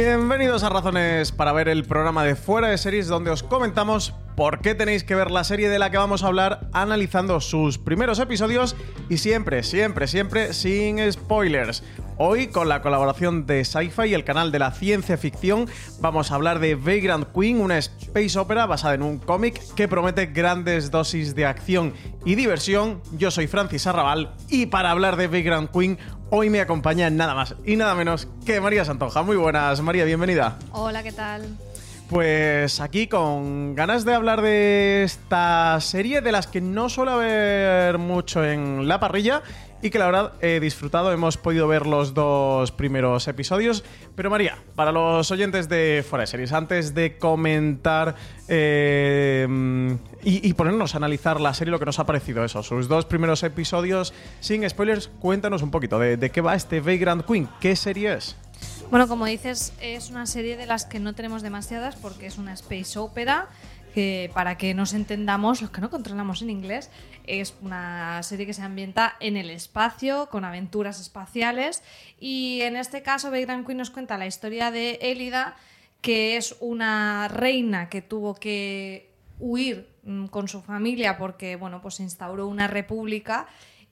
Bienvenidos a Razones para ver el programa de Fuera de Series donde os comentamos por qué tenéis que ver la serie de la que vamos a hablar analizando sus primeros episodios y siempre, siempre, siempre sin spoilers. Hoy, con la colaboración de Sci-Fi y el canal de la ciencia ficción, vamos a hablar de Vagrant Queen, una space opera basada en un cómic que promete grandes dosis de acción y diversión. Yo soy Francis Arrabal y para hablar de Vagrant Queen, hoy me acompaña nada más y nada menos que María Santoja. Muy buenas, María, bienvenida. Hola, ¿qué tal? Pues aquí con ganas de hablar de esta serie de las que no suele haber mucho en la parrilla y que la verdad he disfrutado. Hemos podido ver los dos primeros episodios. Pero María, para los oyentes de Fuera de Series, antes de comentar eh, y, ponernos a analizar la serie, lo que nos ha parecido eso, sus dos primeros episodios, sin spoilers, cuéntanos un poquito de, de qué va este Vagrant Queen. ¿Qué serie es? Bueno, como dices, es una serie de las que no tenemos demasiadas porque es una space opera que para que nos entendamos, los que no controlamos en inglés, es una serie que se ambienta en el espacio, con aventuras espaciales. Y en este caso, Vagrant Queen nos cuenta la historia de Elida, que es una reina que tuvo que huir mm, con su familia porque bueno, pues se instauró una república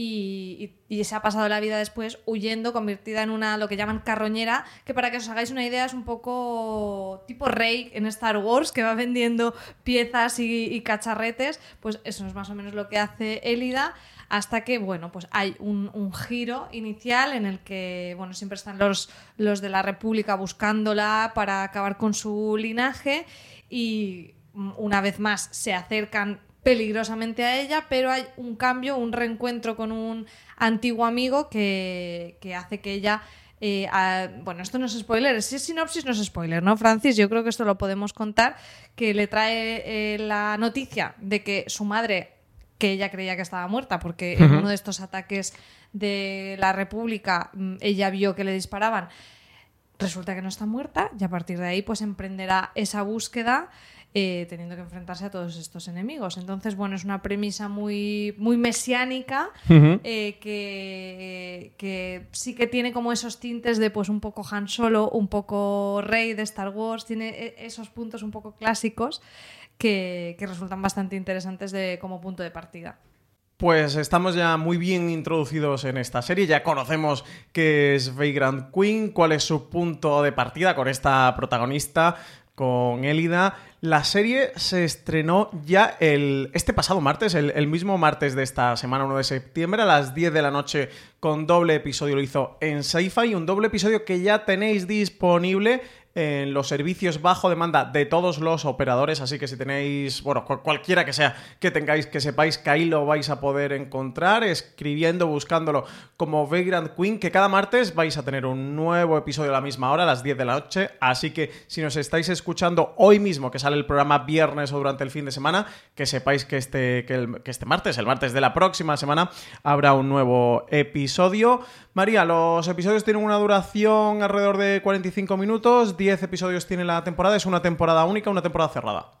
y, se ha pasado la vida después huyendo, convertida en una, lo que llaman carroñera, que para que os hagáis una idea es un poco tipo Rey en Star Wars, que va vendiendo piezas y, cacharretes, pues eso es más o menos lo que hace Elida hasta que, bueno, pues hay un, un, giro inicial en el que, bueno, siempre están los, los de la República buscándola para acabar con su linaje y una vez más se acercan peligrosamente a ella, pero hay un cambio, un reencuentro con un antiguo amigo que, que hace que ella... Eh, a, bueno, esto no es spoiler, si es sinopsis no es spoiler, ¿no, Francis? Yo creo que esto lo podemos contar, que le trae eh, la noticia de que su madre, que ella creía que estaba muerta, porque uh -huh. en uno de estos ataques de la República mm, ella vio que le disparaban, resulta que no está muerta y a partir de ahí pues emprenderá esa búsqueda eh, teniendo que enfrentarse a todos estos enemigos. Entonces, bueno, es una premisa muy, muy mesiánica uh -huh. eh, que, que, sí que tiene como esos tintes de pues un poco Han Solo, un poco Rey de Star Wars, tiene e, esos puntos un poco clásicos que, que resultan bastante interesantes de, como punto de partida. Pues estamos ya muy bien introducidos en esta serie, ya conocemos qué es Vagrant Queen, cuál es su punto de partida con esta protagonista, con Elida. La serie se estrenó ya el, este pasado martes, el, el, mismo martes de esta semana, 1 de septiembre, a las 10 de la noche, con doble episodio. Lo hizo en Sci-Fi, un doble episodio que ya tenéis disponible en los servicios bajo demanda de todos los operadores, así que si tenéis, bueno, cualquiera que sea que tengáis, que sepáis que ahí lo vais a poder encontrar, escribiendo, buscándolo como Vagrant Queen, que cada martes vais a tener un nuevo episodio a la misma hora, a las 10 de la noche, así que si nos estáis escuchando hoy mismo, que sale el programa viernes o durante el fin de semana, que sepáis que este, que, que este martes, el martes de la próxima semana, habrá un nuevo episodio. María, los episodios tienen una duración alrededor de 45 minutos, 10 episodios tiene la temporada, es una temporada única, una temporada cerrada.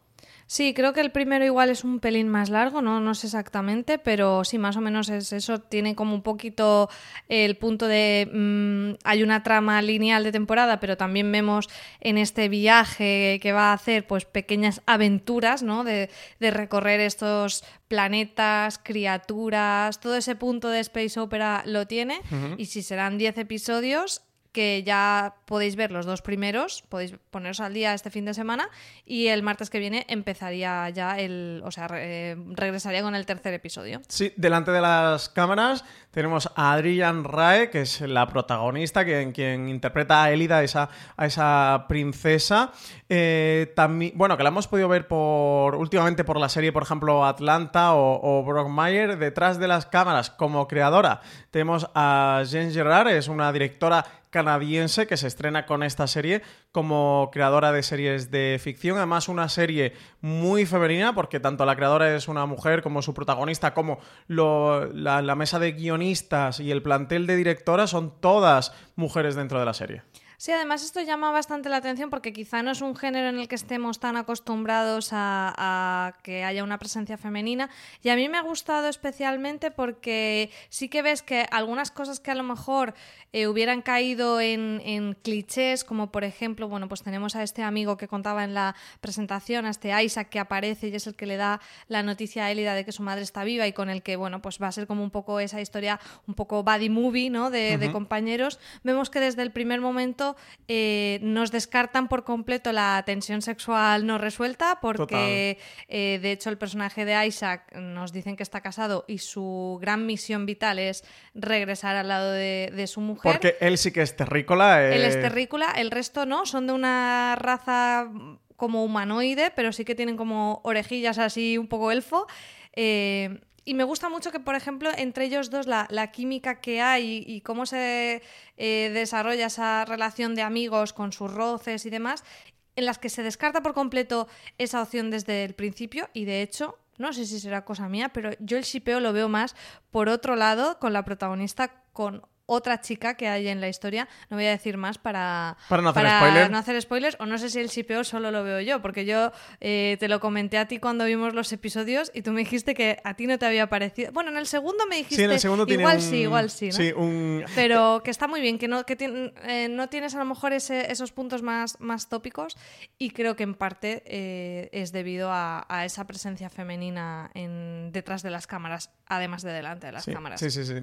Sí, creo que el primero igual es un pelín más largo, no, no sé exactamente, pero sí, más o menos es eso. Tiene como un poquito el punto de. Mm, hay una trama lineal de temporada, pero también vemos en este viaje que va a hacer, pues pequeñas aventuras, ¿no? De, de recorrer estos planetas, criaturas, todo ese punto de Space Opera lo tiene. Y si serán 10 episodios, que ya podéis ver los dos primeros, podéis poneros al día este fin de semana y el martes que viene empezaría ya el, o sea, regresaría con el tercer episodio. Sí, delante de las cámaras tenemos a Adrian Rae, que es la protagonista, quien, quien interpreta a Elida, esa, a esa princesa. Eh, también, bueno, que la hemos podido ver por últimamente por la serie, por ejemplo, Atlanta o, o Brock Mayer. Detrás de las cámaras, como creadora, tenemos a Jen Gerard, es una directora canadiense que se estrena con esta serie como creadora de series de ficción. Además, una serie muy femenina, porque tanto la creadora es una mujer como su protagonista, como la, la mesa de guionistas y el plantel de directoras son todas mujeres dentro de la serie. Sí, además esto llama bastante la atención porque quizá no es un género en el que estemos tan acostumbrados a, que haya una presencia femenina. Y a mí me ha gustado especialmente porque sí que ves que algunas cosas que a lo mejor eh, hubieran caído en, clichés, como por ejemplo, bueno, pues tenemos a este amigo que contaba en la presentación, a este Isaac que aparece y es el que le da la noticia a Elida de que su madre está viva y con el que, bueno, pues va a ser como un poco esa historia, un poco buddy movie, ¿no? De, de compañeros. Vemos que desde el primer momento eh, nos descartan por completo la tensión sexual no resuelta porque eh, de hecho el personaje de Isaac nos dicen que está casado y su gran misión vital es regresar al lado de, su mujer. Porque él sí que es terrícola. Él es eh. terrícola, el resto no, son de una raza como humanoide, pero sí que tienen como orejillas así un poco elfo. Y me gusta mucho que, por ejemplo, entre ellos dos la, química que hay y, cómo se eh, desarrolla esa relación de amigos con sus roces y demás, en las que se descarta por completo esa opción desde el principio y de hecho, no sé si será cosa mía, pero yo el shipeo lo veo más por otro lado con la protagonista con otra chica que hay en la historia. No voy a decir más para, para, no, hacer no, hacer spoilers. O no sé si el shipeo solo lo veo yo, porque yo eh, te lo comenté a ti cuando vimos los episodios y tú me dijiste que a ti no te había parecido. Bueno, en el segundo me dijiste. Sí, en el segundo igual sí, igual sí. Sí, un... Pero que está muy bien, que no, que eh, no tienes a lo mejor esos puntos más, más tópicos y creo que en parte eh, es debido a, esa presencia femenina en, detrás de las cámaras, además de delante de las cámaras. Sí, sí, sí.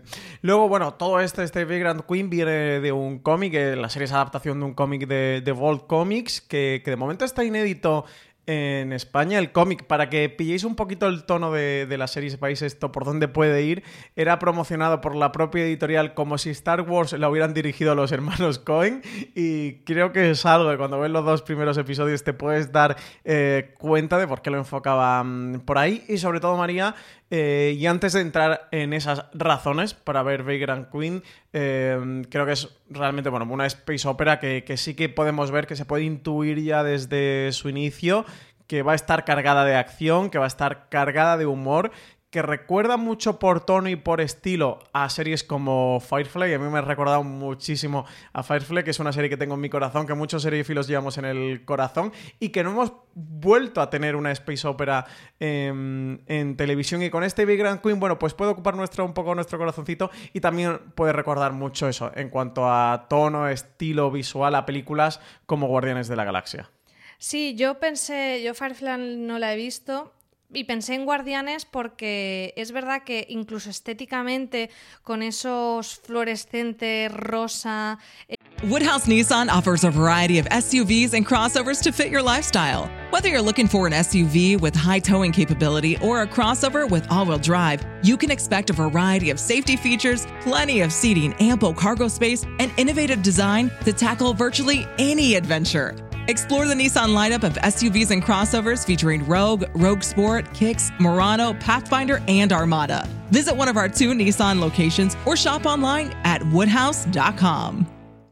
Luego, bueno, todo esto, este este Grand Queen viene de un cómic, la serie es adaptación de un cómic de, de Vault Comics, que, de momento está inédito en España. El cómic, para que pilléis un poquito el tono de, la serie y sepáis esto, por dónde puede ir, era promocionado por la propia editorial como si Star Wars la hubieran dirigido los hermanos Cohen. Y creo que es algo que cuando ves los dos primeros episodios te puedes dar eh, cuenta de por qué lo enfocaban por ahí. Y sobre todo, María, eh, y antes de entrar en esas razones para ver Vagrant Queen, eh, creo que es realmente bueno, una space opera que, que, sí que podemos ver que se puede intuir ya desde su inicio que va a estar cargada de acción, que va a estar cargada de humor que recuerda mucho por tono y por estilo a series como Firefly. A mí me ha recordado muchísimo a Firefly, que es una serie que tengo en mi corazón, que muchos seriefilos llevamos en el corazón y que no hemos vuelto a tener una space opera en, televisión. Y con este Big Grand Queen, bueno, pues puede ocupar nuestro, un poco nuestro corazoncito y también puede recordar mucho eso en cuanto a tono, estilo visual a películas como Guardianes de la Galaxia. Sí, yo pensé, yo Firefly no la he visto y pensé en Guardianes porque es verdad que incluso estéticamente con esos fluorescentes rosa. Eh, Woodhouse Nissan offers a variety of SUVs and crossovers to fit your lifestyle. Whether you're looking for an SUV with high towing capability or a crossover with all-wheel drive, you can expect a variety of safety features, plenty of seating, ample cargo space, and innovative design to tackle virtually any adventure. Explore the Nissan lineup of SUVs and crossovers featuring Rogue, Rogue Sport, Kicks, Murano, Pathfinder, and Armada. Visit one of our two Nissan locations or shop online at woodhouse.com.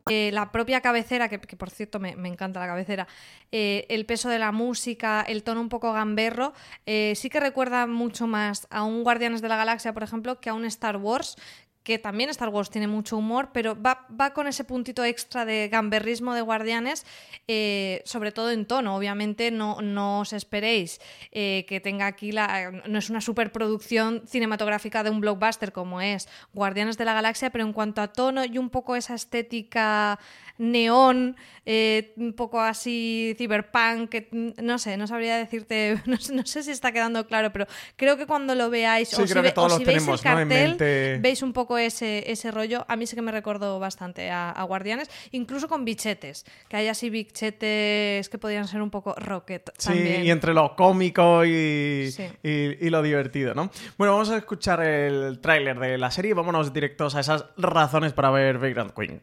Eh, la propia cabecera, que, que por cierto me, me encanta la cabecera, eh, el peso de la música, el tono un poco gamberro, eh, sí que recuerda mucho más a un Guardianes de la Galaxia, por ejemplo, que a un Star Wars, que también Star Wars tiene mucho humor, pero va, va con ese puntito extra de gamberrismo de Guardianes, eh, sobre todo en tono. Obviamente no, no os esperéis eh, que tenga aquí la... No es una superproducción cinematográfica de un blockbuster como es Guardianes de la Galaxia, pero en cuanto a tono y un poco esa estética neón, eh, un poco así cyberpunk, que, no sé, no sabría decirte, no, sé- no sé si está quedando claro, pero creo que cuando lo veáis Sí, o si, ve- todos o si veis el tenemos, ¿no? en cartel, mente. veis un poco ese, ese rollo. A mí sí que me recordó bastante a, a Guardianes, incluso con bichetes, que hay así bichetes que podrían ser un poco rocket Sí, y entre lo cómico y, Sí. y- y lo divertido, ¿no? Bueno, vamos a escuchar el tráiler de la serie y vámonos directos a esas razones para ver Vagrant Queen.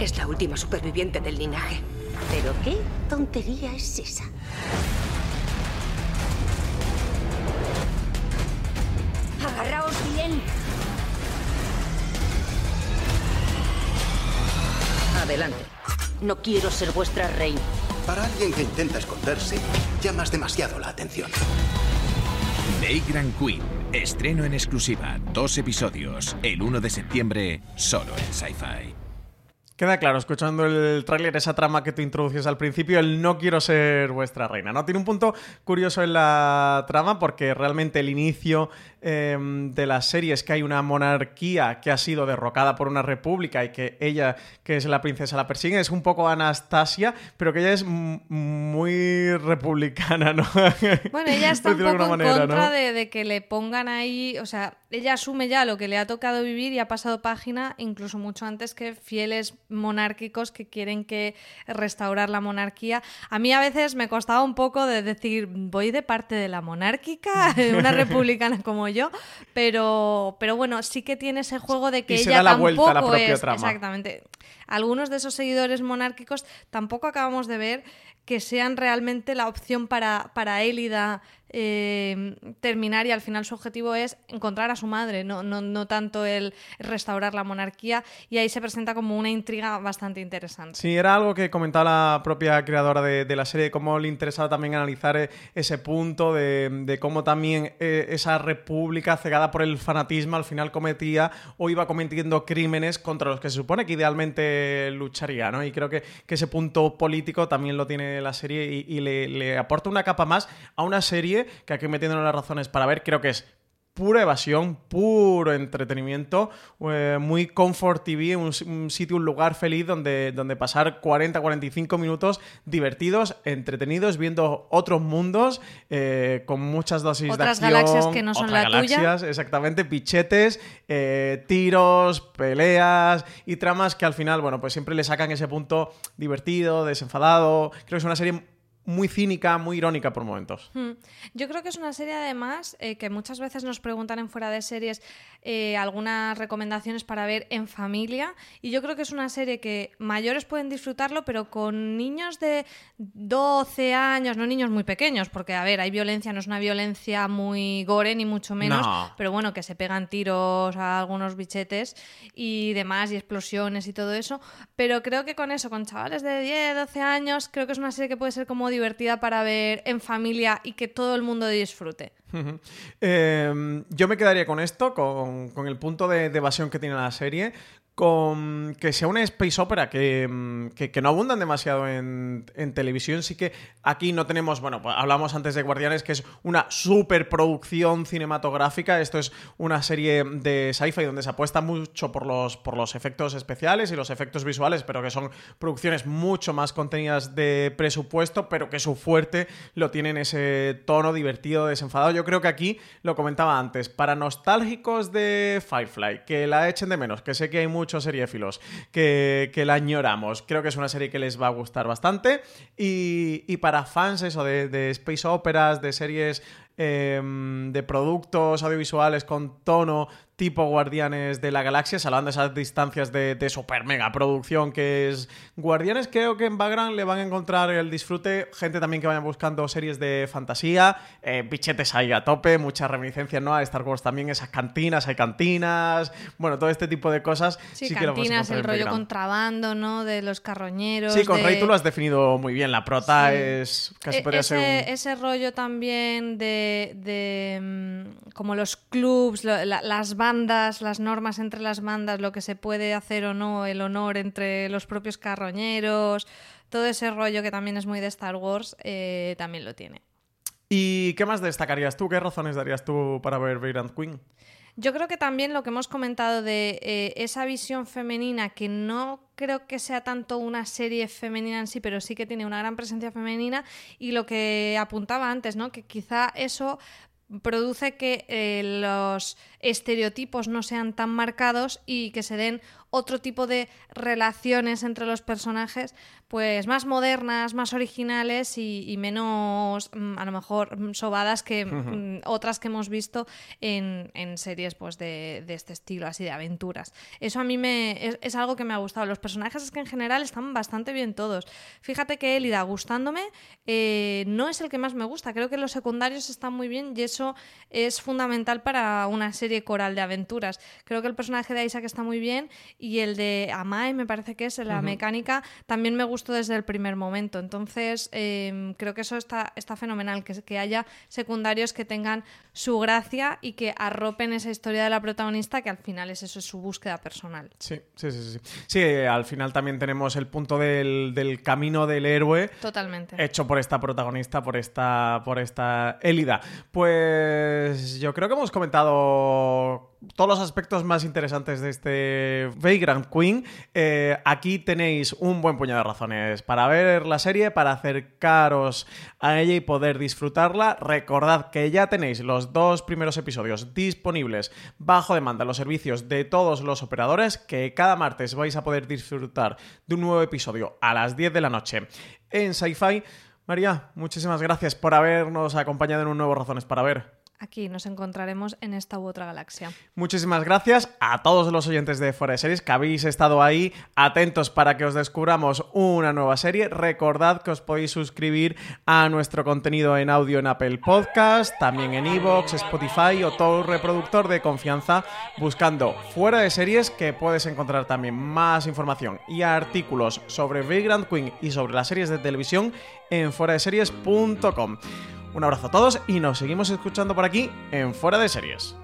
Es la última superviviente del linaje. ¿Pero qué tontería es esa? ¡Agarraos bien! Adelante. No quiero ser vuestra reina. Para alguien que intenta esconderse, llamas demasiado la atención. Vagrant Queen. Estreno en exclusiva. Dos episodios. El 1 de septiembre, solo en Sci-Fi. Queda claro, escuchando el tráiler, esa trama que tú introduces al principio, el no quiero ser vuestra reina, ¿no? Tiene un punto curioso en la trama porque realmente el inicio eh, de la serie es que hay una monarquía que ha sido derrocada por una república y que ella, que es la princesa, la persigue. Es un poco Anastasia, pero que ella es muy republicana, ¿no? Bueno, ella está un poco en manera, contra ¿no? de, de que le pongan ahí, o sea, ella asume ya lo que le ha tocado vivir y ha pasado página incluso mucho antes que fieles monárquicos que quieren que restaurar la monarquía. A mí a veces me costaba un poco de decir, voy de parte de la monárquica, una republicana como yo, pero, pero bueno, sí que tiene ese juego de que Y se ella da la tampoco vuelta a la propia es trama. exactamente. Algunos de esos seguidores monárquicos tampoco acabamos de ver que sean realmente la opción para, para Élida eh, terminar y al final su objetivo es encontrar a su madre, no, no, no tanto el restaurar la monarquía y ahí se presenta como una intriga bastante interesante. Sí, era algo que comentaba la propia creadora de, de la serie, cómo le interesaba también analizar eh, ese punto de, de cómo también eh, esa república cegada por el fanatismo al final cometía o iba cometiendo crímenes contra los que se supone que idealmente lucharía, ¿no? Y creo que, que ese punto político también lo tiene la serie y, y le, le aporta una capa más a una serie que aquí metiéndonos las razones para ver, creo que es pura evasión, puro entretenimiento, eh, muy Comfort TV, un, un sitio, un lugar feliz donde, donde pasar 40-45 minutos divertidos, entretenidos, viendo otros mundos, eh, con muchas dosis Otras de acción. galaxias que no son la tuya. galaxias, Exactamente, pichetes, eh, tiros, peleas y tramas que al final, bueno, pues siempre le sacan ese punto divertido, desenfadado. Creo que es una serie muy cínica, muy irónica por momentos. Hmm. Yo creo que es una serie además eh, que muchas veces nos preguntan en fuera de series eh, algunas recomendaciones para ver en familia y yo creo que es una serie que mayores pueden disfrutarlo pero con niños de 12 años, no niños muy pequeños porque a ver, hay violencia, no es una violencia muy gore ni mucho menos, No. pero bueno, que se pegan tiros a algunos bichetes y demás y explosiones y todo eso, pero creo que con eso, con chavales de 10, 12 años, creo que es una serie que puede ser como divertida para ver en familia y que todo el mundo disfrute. Eh, yo me quedaría con esto, con, el punto de evasión que tiene la serie, con que sea una space opera que, mm, que- que no abundan demasiado en, en televisión. Sí que aquí no tenemos, bueno, pues hablamos antes de Guardianes, que es una superproducción cinematográfica. Esto es una serie de sci-fi donde se apuesta mucho por los, por los efectos especiales y los efectos visuales, pero que son producciones mucho más contenidas de presupuesto, pero que su fuerte lo tiene en ese tono divertido, desenfadado. Yo creo que aquí, lo comentaba antes, para nostálgicos de Firefly, que la echen de menos, que sé que hay muchos seriéfilos que, que la añoramos, creo que es una serie que les va a gustar bastante. Y, y para fans, eso, de, de space operas, de series em, de productos audiovisuales con tono tipo Guardianes de la Galaxia, salvando esas distancias de, de, super mega producción que es Guardianes. Creo que en background le van a encontrar el disfrute, gente también que vaya buscando series de fantasía, eh, bichetes ahí a tope, muchas reminiscencias ¿no? a Star Wars también, esas cantinas, hay cantinas, bueno, todo este tipo de cosas. Sí, cantinas, el rollo contrabando, ¿no? De los carroñeros. Sí, con de... Rey tú lo has definido muy bien, la prota sí. es casi e podría ese, ser un... ese rollo también de, de mm, como los clubs, lo, la, las bandas bandas, las normas entre las bandas, lo que se puede hacer o no, el honor entre los propios carroñeros, todo ese rollo que también es muy de Star Wars, eh, también lo tiene. ¿Y qué más destacarías tú? ¿Qué razones darías tú para ver Vagrant Queen? Yo creo que también lo que hemos comentado de eh, esa visión femenina, que no creo que sea tanto una serie femenina en sí, pero sí que tiene una gran presencia femenina, y lo que apuntaba antes, ¿no? Que quizá eso produce que eh, los estereotipos no sean tan marcados y que se den otro tipo de relaciones entre los personajes, pues más modernas, más originales y, y menos, mm, a lo mejor, mm, sobadas que uh -huh. otras que hemos visto en, en series pues, de, de, este estilo, así de aventuras. Eso a mí me, es, es, algo que me ha gustado. Los personajes es que en general están bastante bien todos. Fíjate que Elida, gustándome, eh, no es el que más me gusta. Creo que los secundarios están muy bien y eso es fundamental para una serie coral de aventuras. Creo que el personaje de Isaac está muy bien y el de Amae, me parece que es la uh -huh. mecánica, también me gustó desde el primer momento. Entonces, eh, creo que eso está, está fenomenal, que, que haya secundarios que tengan su gracia y que arropen esa historia de la protagonista, que al final es eso, es su búsqueda personal. Sí, sí, sí. Sí, sí al final también tenemos el punto del, del camino del héroe. Totalmente. Hecho por esta protagonista, por esta, por esta Elida. Pues yo creo que hemos comentado todos los aspectos más interesantes de este Vagrant Queen. Eh, aquí tenéis un buen puñado de razones para ver la serie, para acercaros a ella y poder disfrutarla. Recordad que ya tenéis los dos primeros episodios disponibles bajo demanda en los servicios de todos los operadores, que cada martes vais a poder disfrutar de un nuevo episodio a las 10 de la noche en Sci-Fi. María, muchísimas gracias por habernos acompañado en un nuevo Razones para Ver. Aquí nos encontraremos en esta u otra galaxia. Muchísimas gracias a todos los oyentes de Fuera de Series que habéis estado ahí atentos para que os descubramos una nueva serie. Recordad que os podéis suscribir a nuestro contenido en audio en Apple Podcast, también en Evox, Spotify o todo reproductor de confianza buscando Fuera de Series que puedes encontrar también más información y artículos sobre Vagrant Queen y sobre las series de televisión en fueradeseries.com. Un abrazo a todos y nos seguimos escuchando por aquí en Fuera de Series.